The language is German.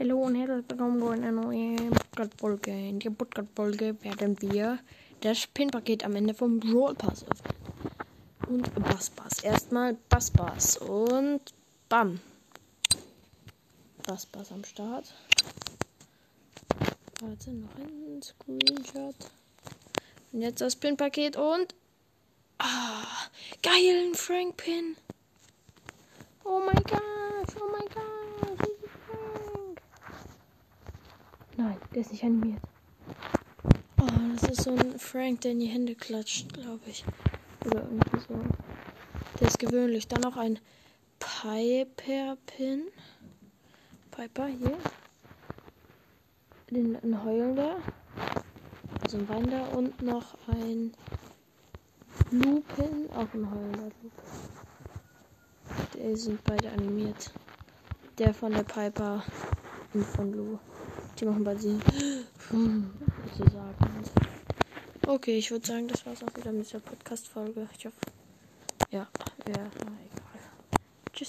Hallo und herzlich willkommen zu einer neuen Podcast-Folge. In der Podcast-Folge werden wir das Pin-Paket am Ende vom Brawl Pass öffnen. Und Bass Bass. Erstmal Bass Bass. Und Bam. Bass Bass am Start. Warte, noch ein Screenshot. Und jetzt das Pin-Paket und. Ah, geilen Frank-Pin. Nein, der ist nicht animiert. Oh, das ist so ein Frank, der in die Hände klatscht, glaube ich. Oder irgendwie so. Der ist gewöhnlich. Dann noch ein Piper-Pin. Piper hier. Den, ein heulender. Also ein weinender. Und noch ein Lupin. Auch ein heulender Lupin. Die sind beide animiert. Der von der Piper und von Lu. Die machen beide sie sozusagen. Okay, ich würde sagen, das war's auch wieder mit der Podcast-Folge. Ich hoffe, ja, ja.